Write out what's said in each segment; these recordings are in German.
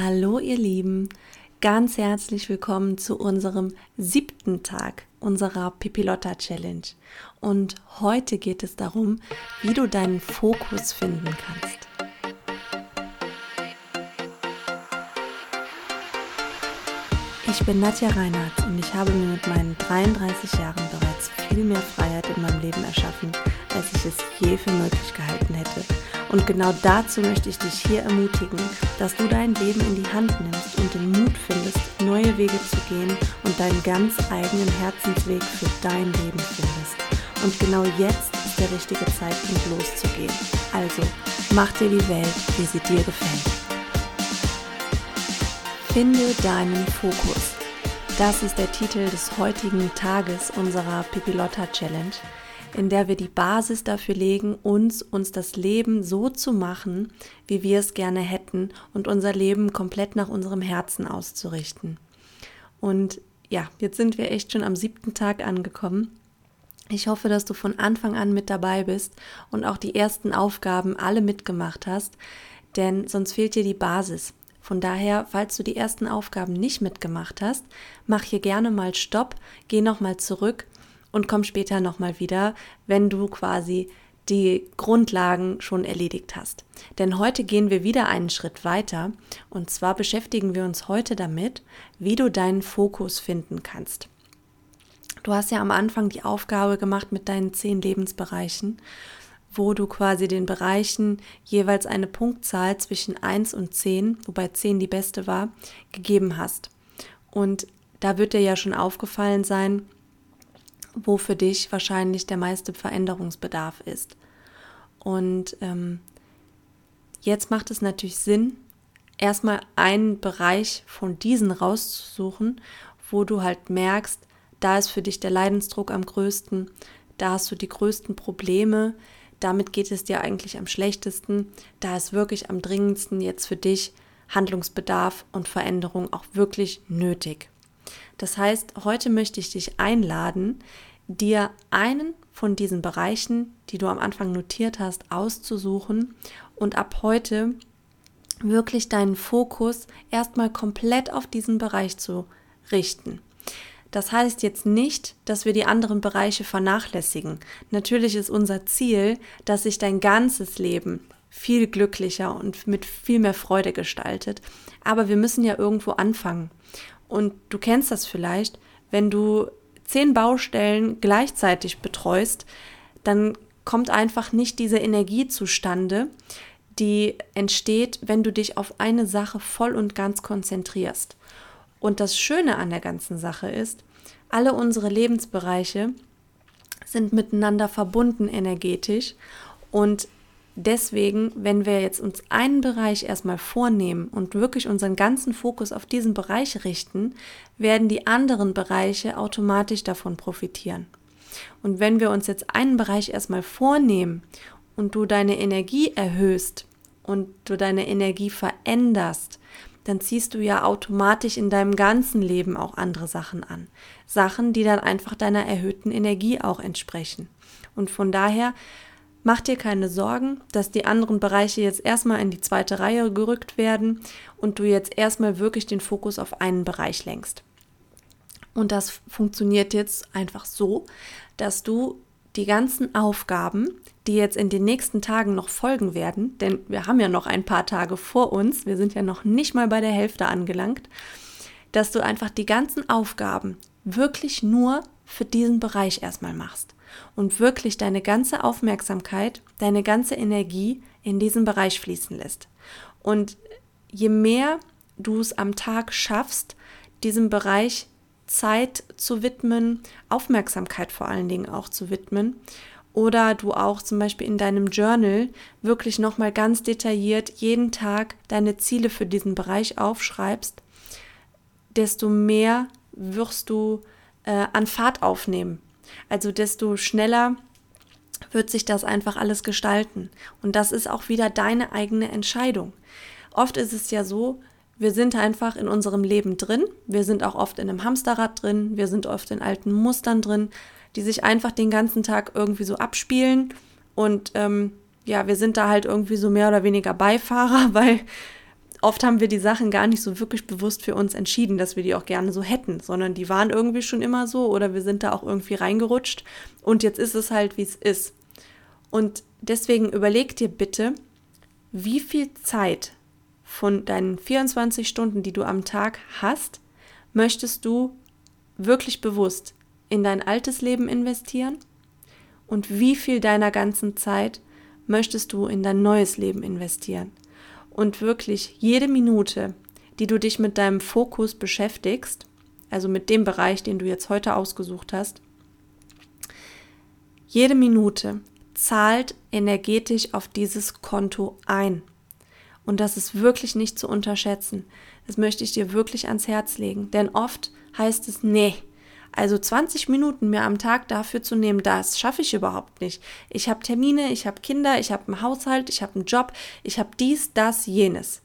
Hallo ihr Lieben, ganz herzlich willkommen zu unserem siebten Tag unserer Pipilotta Challenge. Und heute geht es darum, wie du deinen Fokus finden kannst. Ich bin Nadja Reinhardt und ich habe mir mit meinen 33 Jahren bereits viel mehr Freiheit in meinem Leben erschaffen, als ich es je für möglich gehalten hätte. Und genau dazu möchte ich dich hier ermutigen, dass du dein Leben in die Hand nimmst und den Mut findest, neue Wege zu gehen und deinen ganz eigenen Herzensweg für dein Leben findest. Und genau jetzt ist der richtige Zeitpunkt loszugehen. Also, mach dir die Welt, wie sie dir gefällt. Finde deinen Fokus. Das ist der Titel des heutigen Tages unserer Pipilotta Challenge in der wir die Basis dafür legen, uns, uns das Leben so zu machen, wie wir es gerne hätten und unser Leben komplett nach unserem Herzen auszurichten. Und ja, jetzt sind wir echt schon am siebten Tag angekommen. Ich hoffe, dass du von Anfang an mit dabei bist und auch die ersten Aufgaben alle mitgemacht hast, denn sonst fehlt dir die Basis. Von daher, falls du die ersten Aufgaben nicht mitgemacht hast, mach hier gerne mal Stopp, geh nochmal zurück und komm später nochmal wieder, wenn du quasi die Grundlagen schon erledigt hast. Denn heute gehen wir wieder einen Schritt weiter und zwar beschäftigen wir uns heute damit, wie du deinen Fokus finden kannst. Du hast ja am Anfang die Aufgabe gemacht mit deinen zehn Lebensbereichen, wo du quasi den Bereichen jeweils eine Punktzahl zwischen 1 und 10, wobei 10 die beste war, gegeben hast. Und da wird dir ja schon aufgefallen sein, wo für dich wahrscheinlich der meiste Veränderungsbedarf ist. Und ähm, jetzt macht es natürlich Sinn, erstmal einen Bereich von diesen rauszusuchen, wo du halt merkst, da ist für dich der Leidensdruck am größten, da hast du die größten Probleme, damit geht es dir eigentlich am schlechtesten, da ist wirklich am dringendsten jetzt für dich Handlungsbedarf und Veränderung auch wirklich nötig. Das heißt, heute möchte ich dich einladen, dir einen von diesen Bereichen, die du am Anfang notiert hast, auszusuchen und ab heute wirklich deinen Fokus erstmal komplett auf diesen Bereich zu richten. Das heißt jetzt nicht, dass wir die anderen Bereiche vernachlässigen. Natürlich ist unser Ziel, dass sich dein ganzes Leben viel glücklicher und mit viel mehr Freude gestaltet. Aber wir müssen ja irgendwo anfangen. Und du kennst das vielleicht, wenn du zehn Baustellen gleichzeitig betreust, dann kommt einfach nicht diese Energie zustande, die entsteht, wenn du dich auf eine Sache voll und ganz konzentrierst. Und das Schöne an der ganzen Sache ist, alle unsere Lebensbereiche sind miteinander verbunden energetisch und Deswegen, wenn wir jetzt uns einen Bereich erstmal vornehmen und wirklich unseren ganzen Fokus auf diesen Bereich richten, werden die anderen Bereiche automatisch davon profitieren. Und wenn wir uns jetzt einen Bereich erstmal vornehmen und du deine Energie erhöhst und du deine Energie veränderst, dann ziehst du ja automatisch in deinem ganzen Leben auch andere Sachen an. Sachen, die dann einfach deiner erhöhten Energie auch entsprechen. Und von daher Mach dir keine Sorgen, dass die anderen Bereiche jetzt erstmal in die zweite Reihe gerückt werden und du jetzt erstmal wirklich den Fokus auf einen Bereich lenkst. Und das funktioniert jetzt einfach so, dass du die ganzen Aufgaben, die jetzt in den nächsten Tagen noch folgen werden, denn wir haben ja noch ein paar Tage vor uns, wir sind ja noch nicht mal bei der Hälfte angelangt, dass du einfach die ganzen Aufgaben wirklich nur für diesen Bereich erstmal machst und wirklich deine ganze Aufmerksamkeit, deine ganze Energie in diesen Bereich fließen lässt. Und je mehr du es am Tag schaffst, diesem Bereich Zeit zu widmen, Aufmerksamkeit vor allen Dingen auch zu widmen, oder du auch zum Beispiel in deinem Journal wirklich nochmal ganz detailliert jeden Tag deine Ziele für diesen Bereich aufschreibst, desto mehr wirst du äh, an Fahrt aufnehmen also desto schneller wird sich das einfach alles gestalten. Und das ist auch wieder deine eigene Entscheidung. Oft ist es ja so, wir sind einfach in unserem Leben drin. Wir sind auch oft in einem Hamsterrad drin. Wir sind oft in alten Mustern drin, die sich einfach den ganzen Tag irgendwie so abspielen. Und ähm, ja, wir sind da halt irgendwie so mehr oder weniger Beifahrer, weil oft haben wir die Sachen gar nicht so wirklich bewusst für uns entschieden, dass wir die auch gerne so hätten, sondern die waren irgendwie schon immer so oder wir sind da auch irgendwie reingerutscht und jetzt ist es halt, wie es ist. Und deswegen überleg dir bitte, wie viel Zeit von deinen 24 Stunden, die du am Tag hast, möchtest du wirklich bewusst in dein altes Leben investieren und wie viel deiner ganzen Zeit möchtest du in dein neues Leben investieren. Und wirklich jede Minute, die du dich mit deinem Fokus beschäftigst, also mit dem Bereich, den du jetzt heute ausgesucht hast, jede Minute zahlt energetisch auf dieses Konto ein. Und das ist wirklich nicht zu unterschätzen. Das möchte ich dir wirklich ans Herz legen. Denn oft heißt es, nee, also 20 Minuten mehr am Tag dafür zu nehmen, das schaffe ich überhaupt nicht. Ich habe Termine, ich habe Kinder, ich habe einen Haushalt, ich habe einen Job, ich habe dies, das, jenes.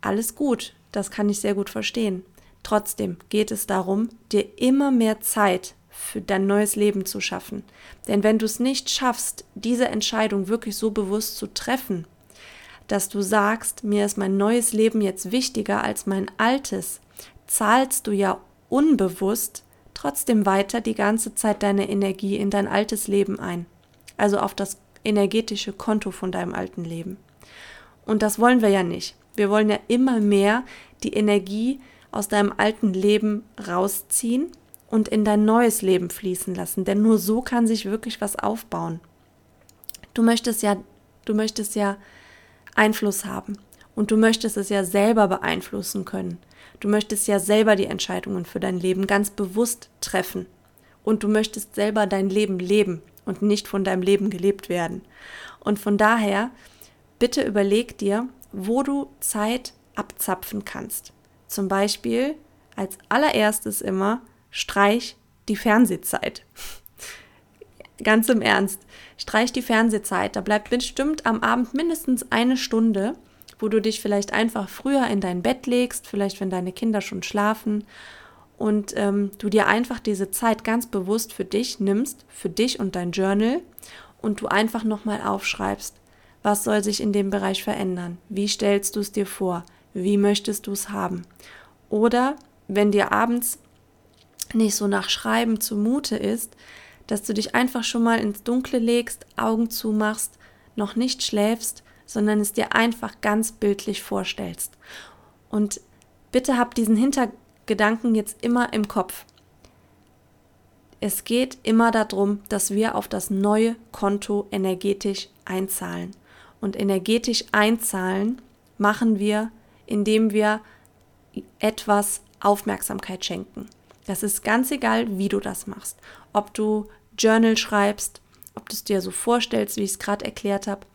Alles gut, das kann ich sehr gut verstehen. Trotzdem geht es darum, dir immer mehr Zeit für dein neues Leben zu schaffen. Denn wenn du es nicht schaffst, diese Entscheidung wirklich so bewusst zu treffen, dass du sagst, mir ist mein neues Leben jetzt wichtiger als mein altes, zahlst du ja unbewusst trotzdem weiter die ganze Zeit deine Energie in dein altes Leben ein, also auf das energetische Konto von deinem alten Leben. Und das wollen wir ja nicht. Wir wollen ja immer mehr die Energie aus deinem alten Leben rausziehen und in dein neues Leben fließen lassen, denn nur so kann sich wirklich was aufbauen. Du möchtest ja, du möchtest ja Einfluss haben und du möchtest es ja selber beeinflussen können. Du möchtest ja selber die Entscheidungen für dein Leben ganz bewusst treffen. Und du möchtest selber dein Leben leben und nicht von deinem Leben gelebt werden. Und von daher, bitte überleg dir, wo du Zeit abzapfen kannst. Zum Beispiel als allererstes immer streich die Fernsehzeit. Ganz im Ernst, streich die Fernsehzeit. Da bleibt bestimmt am Abend mindestens eine Stunde, wo du dich vielleicht einfach früher in dein Bett legst, vielleicht wenn deine Kinder schon schlafen und ähm, du dir einfach diese Zeit ganz bewusst für dich nimmst, für dich und dein Journal und du einfach nochmal aufschreibst, was soll sich in dem Bereich verändern? Wie stellst du es dir vor? Wie möchtest du es haben? Oder wenn dir abends nicht so nach Schreiben zumute ist, dass du dich einfach schon mal ins Dunkle legst, Augen zumachst, noch nicht schläfst sondern es dir einfach ganz bildlich vorstellst. Und bitte hab diesen Hintergedanken jetzt immer im Kopf. Es geht immer darum, dass wir auf das neue Konto energetisch einzahlen. Und energetisch einzahlen machen wir, indem wir etwas Aufmerksamkeit schenken. Das ist ganz egal, wie du das machst. Ob du Journal schreibst, ob du es dir so vorstellst, wie ich es gerade erklärt habe,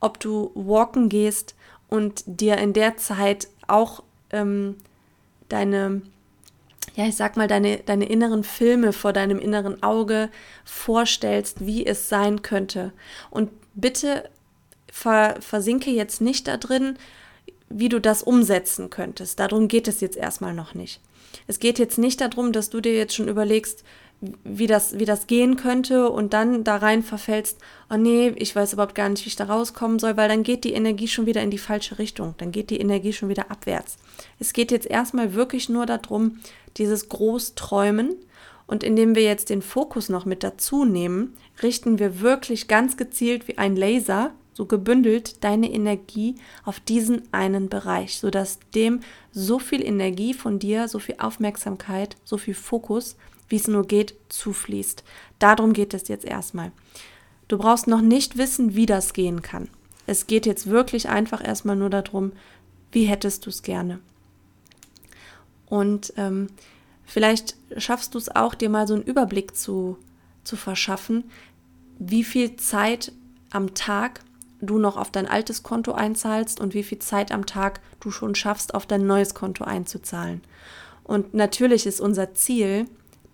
ob du walken gehst und dir in der Zeit auch ähm, deine, ja, ich sag mal, deine, deine inneren Filme vor deinem inneren Auge vorstellst, wie es sein könnte. Und bitte ver, versinke jetzt nicht da drin, wie du das umsetzen könntest. Darum geht es jetzt erstmal noch nicht. Es geht jetzt nicht darum, dass du dir jetzt schon überlegst, wie das, wie das gehen könnte und dann da rein verfällst, oh nee, ich weiß überhaupt gar nicht, wie ich da rauskommen soll, weil dann geht die Energie schon wieder in die falsche Richtung, dann geht die Energie schon wieder abwärts. Es geht jetzt erstmal wirklich nur darum, dieses Großträumen und indem wir jetzt den Fokus noch mit dazu nehmen, richten wir wirklich ganz gezielt wie ein Laser, so gebündelt, deine Energie auf diesen einen Bereich, sodass dem so viel Energie von dir, so viel Aufmerksamkeit, so viel Fokus wie es nur geht, zufließt. Darum geht es jetzt erstmal. Du brauchst noch nicht wissen, wie das gehen kann. Es geht jetzt wirklich einfach erstmal nur darum, wie hättest du es gerne. Und ähm, vielleicht schaffst du es auch, dir mal so einen Überblick zu, zu verschaffen, wie viel Zeit am Tag du noch auf dein altes Konto einzahlst und wie viel Zeit am Tag du schon schaffst, auf dein neues Konto einzuzahlen. Und natürlich ist unser Ziel,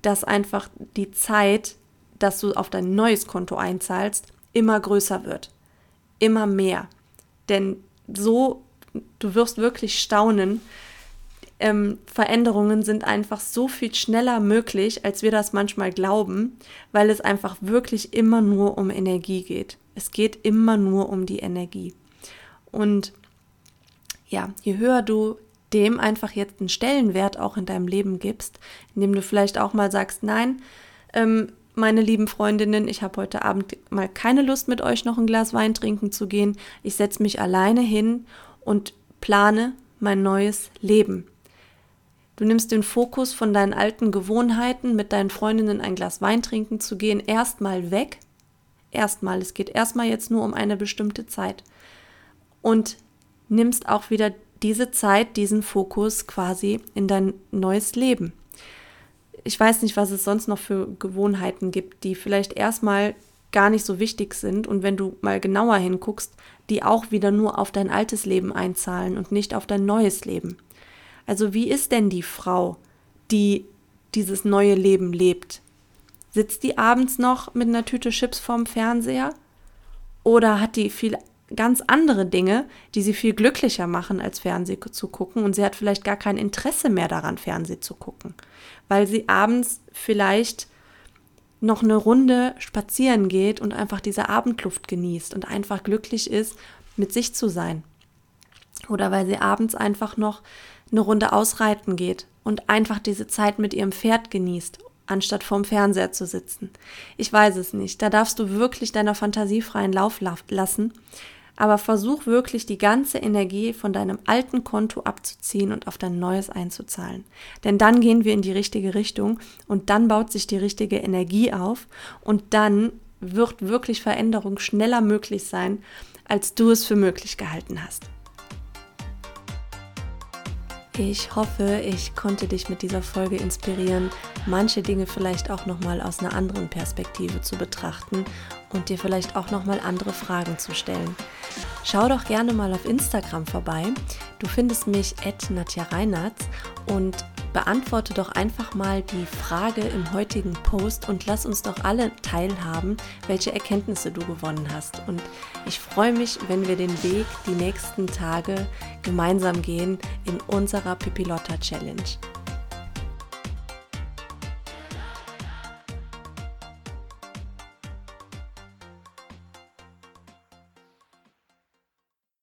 dass einfach die Zeit, dass du auf dein neues Konto einzahlst, immer größer wird. Immer mehr. Denn so, du wirst wirklich staunen, ähm, Veränderungen sind einfach so viel schneller möglich, als wir das manchmal glauben, weil es einfach wirklich immer nur um Energie geht. Es geht immer nur um die Energie. Und ja, je höher du dem einfach jetzt einen Stellenwert auch in deinem Leben gibst, indem du vielleicht auch mal sagst, nein, ähm, meine lieben Freundinnen, ich habe heute Abend mal keine Lust mit euch noch ein Glas Wein trinken zu gehen. Ich setze mich alleine hin und plane mein neues Leben. Du nimmst den Fokus von deinen alten Gewohnheiten, mit deinen Freundinnen ein Glas Wein trinken zu gehen, erstmal weg. Erstmal, es geht erstmal jetzt nur um eine bestimmte Zeit. Und nimmst auch wieder diese Zeit, diesen Fokus quasi in dein neues Leben. Ich weiß nicht, was es sonst noch für Gewohnheiten gibt, die vielleicht erstmal gar nicht so wichtig sind und wenn du mal genauer hinguckst, die auch wieder nur auf dein altes Leben einzahlen und nicht auf dein neues Leben. Also wie ist denn die Frau, die dieses neue Leben lebt? Sitzt die abends noch mit einer Tüte Chips vorm Fernseher? Oder hat die viel ganz andere Dinge, die sie viel glücklicher machen, als Fernsehen zu gucken. Und sie hat vielleicht gar kein Interesse mehr daran, Fernsehen zu gucken, weil sie abends vielleicht noch eine Runde spazieren geht und einfach diese Abendluft genießt und einfach glücklich ist, mit sich zu sein. Oder weil sie abends einfach noch eine Runde ausreiten geht und einfach diese Zeit mit ihrem Pferd genießt, anstatt vorm Fernseher zu sitzen. Ich weiß es nicht. Da darfst du wirklich deiner Fantasie freien Lauf lassen aber versuch wirklich die ganze Energie von deinem alten Konto abzuziehen und auf dein neues einzuzahlen. Denn dann gehen wir in die richtige Richtung und dann baut sich die richtige Energie auf und dann wird wirklich Veränderung schneller möglich sein, als du es für möglich gehalten hast. Ich hoffe, ich konnte dich mit dieser Folge inspirieren, manche Dinge vielleicht auch noch mal aus einer anderen Perspektive zu betrachten und dir vielleicht auch noch mal andere Fragen zu stellen. Schau doch gerne mal auf Instagram vorbei. Du findest mich at Nadja Reinhardt und beantworte doch einfach mal die Frage im heutigen Post und lass uns doch alle teilhaben, welche Erkenntnisse du gewonnen hast. Und ich freue mich, wenn wir den Weg die nächsten Tage gemeinsam gehen in unserer Pipilotta Challenge.